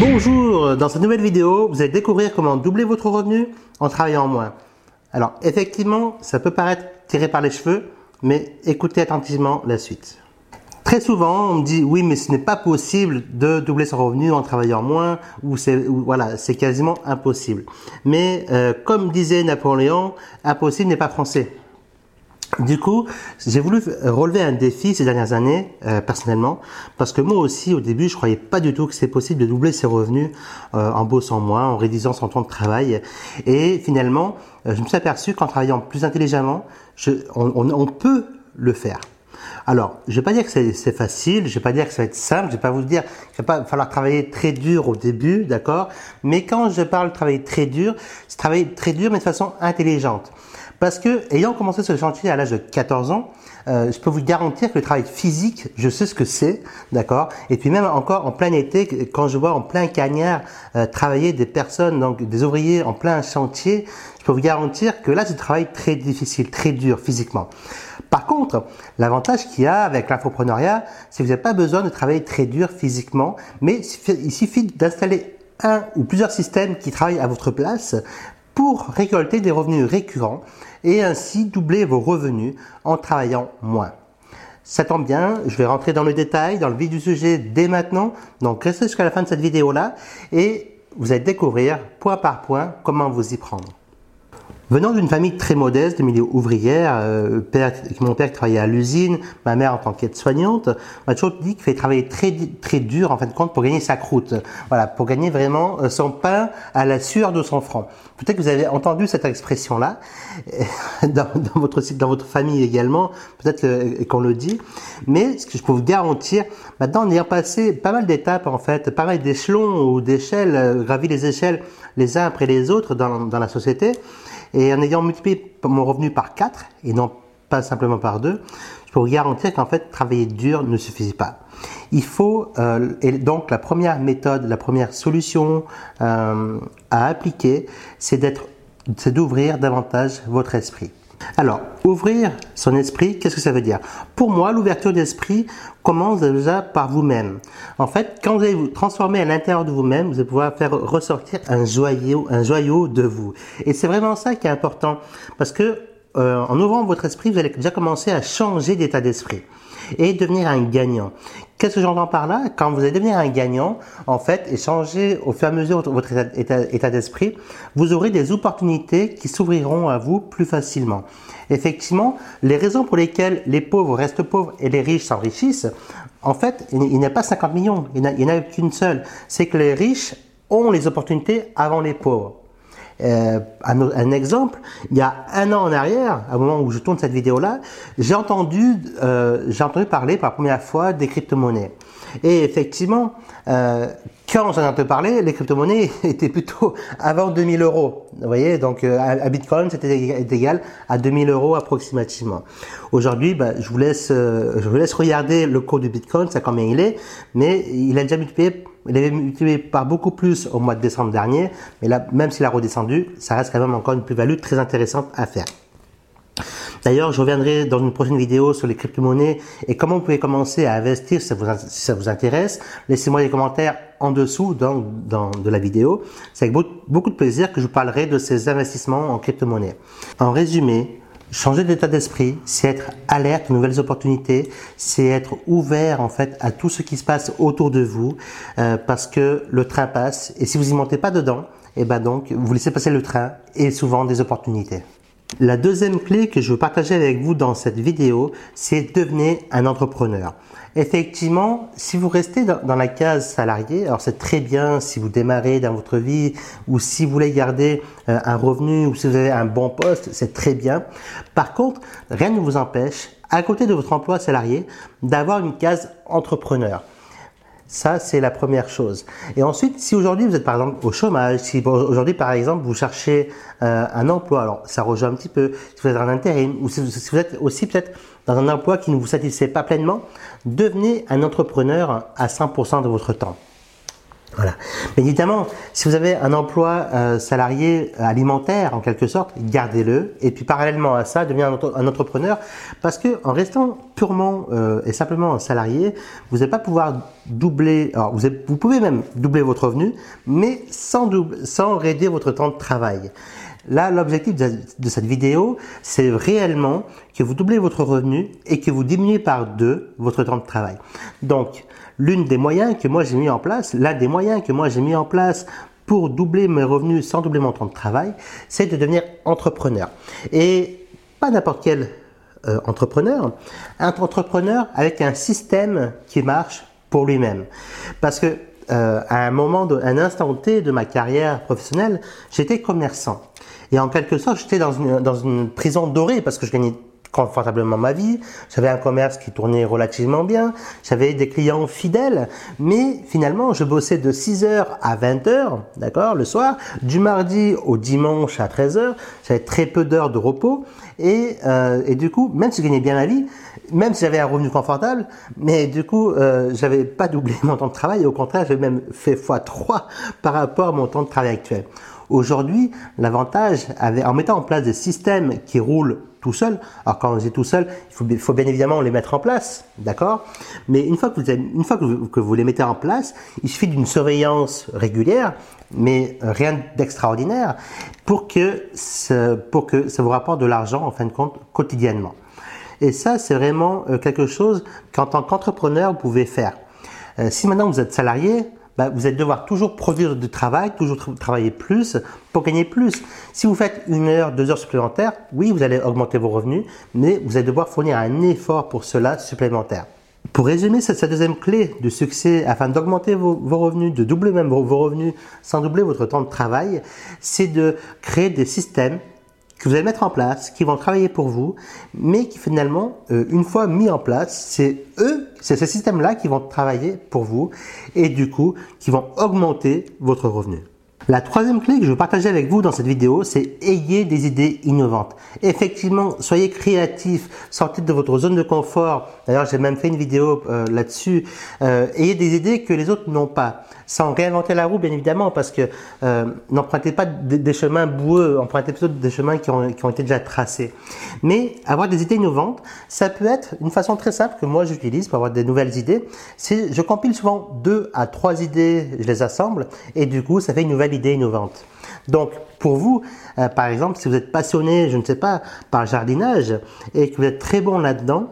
Bonjour, dans cette nouvelle vidéo, vous allez découvrir comment doubler votre revenu en travaillant moins. Alors effectivement, ça peut paraître tiré par les cheveux, mais écoutez attentivement la suite. Très souvent, on me dit oui, mais ce n'est pas possible de doubler son revenu en travaillant moins, ou c'est voilà, c'est quasiment impossible. Mais euh, comme disait Napoléon, impossible n'est pas français. Du coup, j'ai voulu relever un défi ces dernières années, euh, personnellement, parce que moi aussi, au début, je croyais pas du tout que c'est possible de doubler ses revenus euh, en bossant moins, en réduisant son temps de travail. Et finalement, euh, je me suis aperçu qu'en travaillant plus intelligemment, on, peut le faire. Alors, je vais pas dire que c'est facile, je vais pas dire que ça va être simple, je vais pas vous dire qu'il va pas falloir travailler très dur au début, d'accord? Mais quand je parle de travailler très dur, c'est travailler très dur mais de façon intelligente. Parce que, ayant commencé ce chantier à l'âge de 14 ans, euh, je peux vous garantir que le travail physique, je sais ce que c'est, d'accord? Et puis même encore en plein été, quand je vois en plein cagnard euh, travailler des personnes, donc des ouvriers en plein chantier, je peux vous garantir que là, c'est un travail très difficile, très dur physiquement. Par contre, l'avantage qu'il y a avec l'infoprenariat, c'est que vous n'avez pas besoin de travailler très dur physiquement, mais il suffit d'installer un ou plusieurs systèmes qui travaillent à votre place pour récolter des revenus récurrents et ainsi doubler vos revenus en travaillant moins. Ça tombe bien, je vais rentrer dans le détail, dans le vif du sujet dès maintenant. Donc restez jusqu'à la fin de cette vidéo là et vous allez découvrir point par point comment vous y prendre. Venant d'une famille très modeste, de milieu ouvrière, euh, père, mon père qui travaillait à l'usine, ma mère en tant qu'aide-soignante, m'a toujours dit qu'il fallait travailler très très dur en fin de compte pour gagner sa croûte. Voilà, pour gagner vraiment euh, son pain à la sueur de son front. Peut-être que vous avez entendu cette expression-là dans, dans, votre dans votre famille également, peut-être qu'on le dit. Mais ce que je peux vous garantir, maintenant en ayant passé pas mal d'étapes en fait, pas mal d'échelons ou d'échelles, euh, gravi les échelles les uns après les autres dans, dans la société, en ayant multiplié mon revenu par 4 et non pas simplement par 2, je peux vous garantir qu'en fait, travailler dur ne suffit pas. Il faut, euh, et donc la première méthode, la première solution euh, à appliquer, c'est d'ouvrir davantage votre esprit. Alors, ouvrir son esprit, qu'est-ce que ça veut dire? Pour moi, l'ouverture d'esprit commence déjà par vous-même. En fait, quand vous allez vous transformer à l'intérieur de vous-même, vous allez pouvoir faire ressortir un joyau, un joyau de vous. Et c'est vraiment ça qui est important, parce que euh, en ouvrant votre esprit, vous allez déjà commencer à changer d'état d'esprit et devenir un gagnant. Qu'est-ce que j'entends par là? Quand vous allez devenir un gagnant, en fait, et changer au fur et à mesure votre état, d'esprit, vous aurez des opportunités qui s'ouvriront à vous plus facilement. Effectivement, les raisons pour lesquelles les pauvres restent pauvres et les riches s'enrichissent, en fait, il n'y a pas 50 millions, il n'y en a, a qu'une seule. C'est que les riches ont les opportunités avant les pauvres. Euh, un, exemple, il y a un an en arrière, au moment où je tourne cette vidéo-là, j'ai entendu, euh, j'ai entendu parler pour la première fois des crypto-monnaies. Et effectivement, euh, quand j'en ai entendu parler, les crypto-monnaies étaient plutôt avant 2000 euros. Vous voyez, donc euh, à, Bitcoin, c'était égal à 2000 euros approximativement. Aujourd'hui, bah, je vous laisse, euh, je vous laisse regarder le cours du Bitcoin, ça combien il est, mais il a déjà multiplié il avait multiplié par beaucoup plus au mois de décembre dernier, mais là, même s'il a redescendu, ça reste quand même encore une plus-value très intéressante à faire. D'ailleurs, je reviendrai dans une prochaine vidéo sur les crypto-monnaies et comment vous pouvez commencer à investir si ça vous, si ça vous intéresse. Laissez-moi des commentaires en dessous dans, dans de la vidéo. C'est avec beaucoup de plaisir que je vous parlerai de ces investissements en crypto-monnaie. En résumé, Changer d'état d'esprit, c'est être alerte aux nouvelles opportunités, c'est être ouvert en fait à tout ce qui se passe autour de vous, euh, parce que le train passe et si vous y montez pas dedans, et eh ben donc vous laissez passer le train et souvent des opportunités. La deuxième clé que je veux partager avec vous dans cette vidéo, c'est devenir un entrepreneur. Effectivement, si vous restez dans, la case salarié, alors c'est très bien si vous démarrez dans votre vie ou si vous voulez garder euh, un revenu ou si vous avez un bon poste, c'est très bien. Par contre, rien ne vous empêche, à côté de votre emploi salarié, d'avoir une case entrepreneur. Ça, c'est la première chose. Et ensuite, si aujourd'hui vous êtes par exemple au chômage, si aujourd'hui par exemple vous cherchez euh, un emploi, alors ça rejoint un petit peu, si vous êtes en intérim, ou si vous êtes aussi peut-être dans un emploi qui ne vous satisfait pas pleinement, devenez un entrepreneur à 100% de votre temps. Voilà. Mais évidemment, si vous avez un emploi euh, salarié alimentaire en quelque sorte, gardez-le. Et puis parallèlement à ça, devenez un, entrepreneur, parce que en restant purement euh, et simplement un salarié, vous n'allez pas pouvoir doubler. Alors vous, vous, pouvez même doubler votre revenu, mais sans, sans réduire votre temps de travail. Là, l'objectif de cette vidéo, c'est réellement que vous doublez votre revenu et que vous diminuez par deux votre temps de travail. Donc, l'une des moyens que moi j'ai mis en place, l'un des moyens que moi j'ai mis en place pour doubler mes revenus sans doubler mon temps de travail, c'est de devenir entrepreneur. Et pas n'importe quel euh, entrepreneur, un entrepreneur avec un système qui marche pour lui-même. Parce que euh, à un moment, de, un instant T de ma carrière professionnelle, j'étais commerçant. Et en quelque sorte, j'étais dans une, dans une prison dorée parce que je gagnais confortablement ma vie, j'avais un commerce qui tournait relativement bien, j'avais des clients fidèles, mais finalement je bossais de 6h à 20h, d'accord, le soir, du mardi au dimanche à 13h, j'avais très peu d'heures de repos, et, euh, et du coup, même si je gagnais bien ma vie, même si j'avais un revenu confortable, mais du coup, euh, j'avais pas doublé mon temps de travail, au contraire, j'ai même fait x3 par rapport à mon temps de travail actuel. Aujourd'hui, l'avantage, en mettant en place des systèmes qui roulent tout seul, alors quand on est tout seul, il faut, bien évidemment les mettre en place, d'accord? Mais une fois, que vous, une fois que vous, les mettez en place, il suffit d'une surveillance régulière, mais rien d'extraordinaire, pour que, pour que ça vous rapporte de l'argent, en fin de compte, quotidiennement. Et ça, c'est vraiment euh, quelque chose qu'en tant qu'entrepreneur, vous pouvez faire. Euh, si maintenant vous êtes salarié, bah, vous allez devoir toujours produire du travail, toujours travailler plus pour gagner plus. Si vous faites une heure, deux heures supplémentaires, oui, vous allez augmenter vos revenus, mais vous allez devoir fournir un effort pour cela supplémentaire. Pour résumer, cette, deuxième clé de succès afin d'augmenter vos, revenus, de doubler même vos revenus sans doubler votre temps de travail, c'est de créer des systèmes que vous allez mettre en place, qui vont travailler pour vous, mais qui finalement, euh, une fois mis en place, c'est eux, c'est ces systèmes-là qui vont travailler pour vous et du coup, qui vont augmenter votre revenu. La troisième clé que je veux partager avec vous dans cette vidéo, c'est ayez des idées innovantes. Effectivement, soyez créatifs, sortez de votre zone de confort. D'ailleurs, j'ai même fait une vidéo euh, là-dessus. Euh, ayez des idées que les autres n'ont pas sans réinventer la roue, bien évidemment, parce que euh, n'empruntez pas des, chemins boueux, empruntez plutôt des chemins qui ont, été déjà tracés. Mais avoir des idées innovantes, ça peut être une façon très simple que moi j'utilise pour avoir des nouvelles idées. Je compile souvent deux à trois idées, je les assemble, et du coup, ça fait une nouvelle idée innovante. Donc, pour vous, euh, par exemple, si vous êtes passionné, je ne sais pas, par jardinage, et que vous êtes très bon là-dedans,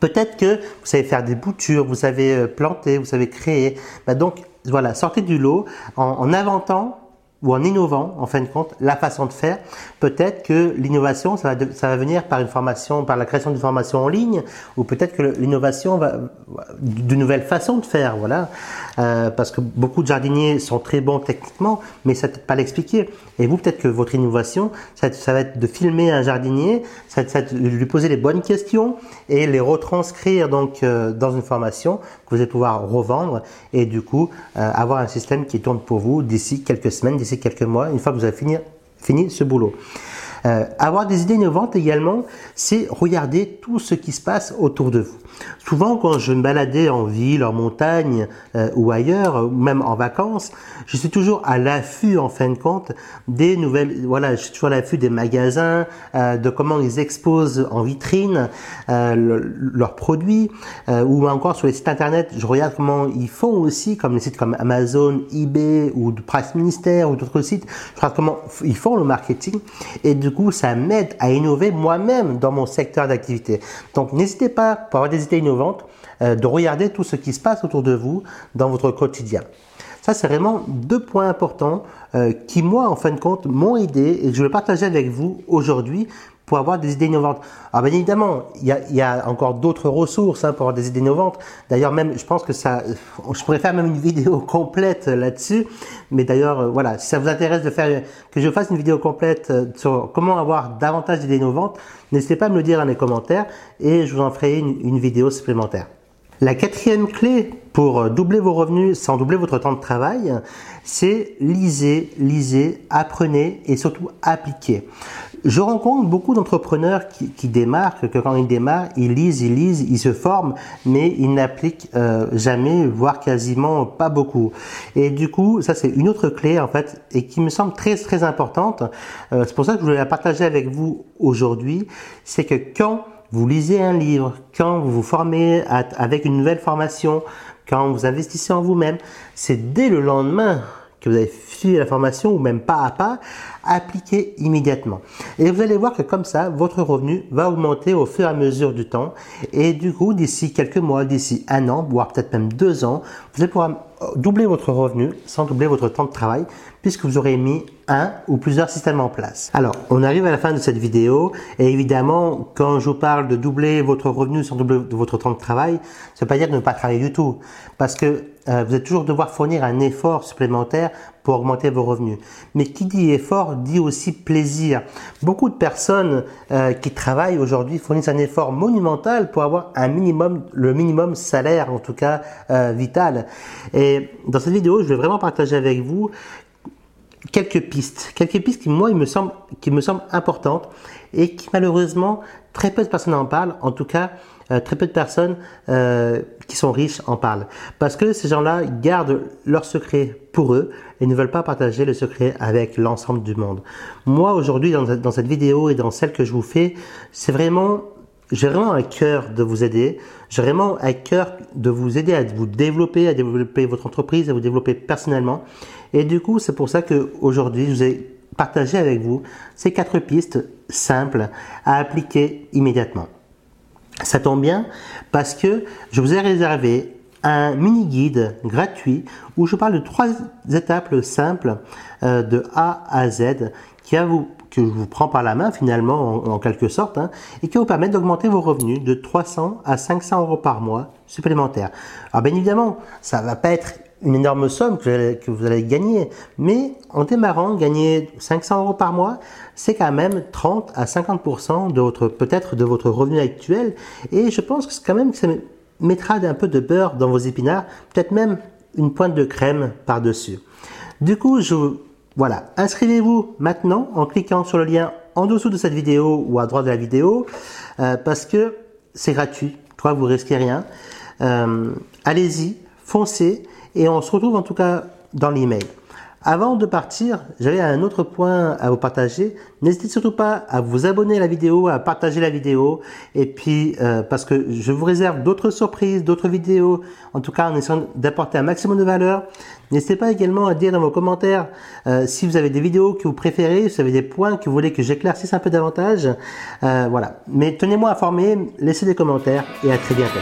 Peut-être que vous savez faire des boutures, vous savez euh, planter, vous savez créer. Bah donc voilà, sortez du lot en, inventant ou en innovant, en fin de compte, la façon de faire. Peut-être que l'innovation, ça va, ça va venir par une formation, par la création d'une formation en ligne, ou peut-être que l'innovation va d'une nouvelle façon de faire, voilà. Euh, parce que beaucoup de jardiniers sont très bons techniquement, mais ça ne peut pas l'expliquer. Et vous, peut-être que votre innovation, ça, va être de filmer un jardinier, ça, être de lui poser les bonnes questions et les retranscrire donc euh, dans une formation que vous allez pouvoir revendre et du coup euh, avoir un système qui tourne pour vous d'ici quelques semaines, d'ici quelques mois, une fois que vous avez fini, ce boulot. Euh, avoir des idées innovantes également, c'est regarder tout ce qui se passe autour de vous. Souvent, quand je me baladais en ville, en montagne euh, ou ailleurs, même en vacances, je suis toujours à l'affût, en fin de compte, des nouvelles. Voilà, je suis toujours à l'affût des magasins, euh, de comment ils exposent en vitrine leurs produits, ou encore sur les sites internet, je regarde comment ils font aussi, comme les sites comme Amazon, eBay ou Price Minister ou d'autres sites. Je regarde comment ils font le marketing et de coup, ça m'aide à innover moi-même dans mon secteur d'activité. Donc, n'hésitez pas, pour avoir des innovantes, euh, de regarder tout ce qui se passe autour de vous dans votre quotidien. Ça, c'est vraiment deux points importants euh, qui, moi, en fin de compte, m'ont aidé et que je vais partager avec vous aujourd'hui pour avoir des idées innovantes. Alors bien évidemment, il y a, encore d'autres ressources hein, pour avoir des idées innovantes. D'ailleurs, même, je pense que ça, je pourrais faire même une vidéo complète là-dessus. Mais d'ailleurs, euh, voilà, si ça vous intéresse de faire, que je fasse une vidéo complète euh, sur comment avoir davantage d'idées innovantes, n'hésitez pas à me le dire dans les commentaires et je vous en ferai une, une vidéo supplémentaire. La quatrième clé pour euh, doubler vos revenus sans doubler votre temps de travail, c'est lisez, lisez, apprenez et surtout appliquez Je rencontre beaucoup d'entrepreneurs qui, démarrent, que quand ils démarrent, ils lisent, ils lisent, ils se forment, mais ils n'appliquent euh, jamais, voire quasiment pas beaucoup. Et du coup, ça c'est une autre clé en fait, et qui me semble très très importante. Euh, c'est pour ça que je voulais la partager avec vous aujourd'hui. C'est que quand vous lisez un livre, quand vous vous formez avec une nouvelle formation, quand vous investissez en vous-même, c'est dès le lendemain que vous avez suivi la formation ou même pas à pas, appliquez immédiatement. Et vous allez voir que comme ça, votre revenu va augmenter au fur et à mesure du temps. Et du coup, d'ici quelques mois, d'ici un an, voire peut-être même deux ans, vous allez pouvoir doubler votre revenu sans doubler votre temps de travail puisque vous aurez mis un ou plusieurs systèmes en place. Alors, on arrive à la fin de cette vidéo et évidemment, quand je vous parle de doubler votre revenu sans doubler votre temps de travail, ça veut pas dire de ne pas travailler du tout parce que euh, vous allez toujours devoir fournir un effort supplémentaire pour augmenter vos revenus. Mais qui dit effort dit aussi plaisir. Beaucoup de personnes euh, qui travaillent aujourd'hui fournissent un effort monumental pour avoir un minimum, le minimum salaire en tout cas euh, vital. Et dans cette vidéo, je vais vraiment partager avec vous quelques pistes, quelques pistes qui moi il me semble qui me semblent importantes et qui malheureusement très peu de personnes en parlent. En tout cas, euh, très peu de personnes euh, qui sont riches en parlent parce que ces gens-là gardent leur secret pour eux et ne veulent pas partager le secret avec l'ensemble du monde. Moi aujourd'hui dans, cette vidéo et dans celle que je vous fais, c'est vraiment j'ai vraiment un cœur de vous aider. J'ai vraiment un cœur de vous aider à vous développer, à développer votre entreprise, à vous développer personnellement. Et du coup, c'est pour ça qu'aujourd'hui, je vous ai partagé avec vous ces quatre pistes simples à appliquer immédiatement. Ça tombe bien parce que je vous ai réservé un mini guide gratuit où je parle de trois étapes simples euh, de A à Z qui que je vous prends par la main finalement en, quelque sorte, hein, et qui vous permettre d'augmenter vos revenus de 300 à 500 euros par mois supplémentaires. Alors bien évidemment, ça va pas être une énorme somme que, que vous allez gagner, mais en démarrant, gagner 500 euros par mois, c'est quand même 30 à 50% de votre peut-être de votre revenu actuel, et je pense que c'est quand même que ça mettra un peu de beurre dans vos épinards, peut-être même une pointe de crème par-dessus. Du coup, je voilà, inscrivez-vous maintenant en cliquant sur le lien en dessous de cette vidéo ou à droite de la vidéo euh, parce que c'est gratuit, toi vous risquez rien. Euh, allez-y, foncez et on se retrouve en tout cas dans l'email. Avant de partir, j'avais un autre point à vous partager. N'hésitez surtout pas à vous abonner à la vidéo, à partager la vidéo, et puis euh, parce que je vous réserve d'autres surprises, d'autres vidéos, en tout cas en essayant d'apporter un maximum de valeur. N'hésitez pas également à dire dans vos commentaires euh, si vous avez des vidéos que vous préférez, si vous avez des points que vous voulez que j'éclaircisse un peu davantage. Euh, voilà. Mais tenez-moi informé, laissez des commentaires et à très bientôt.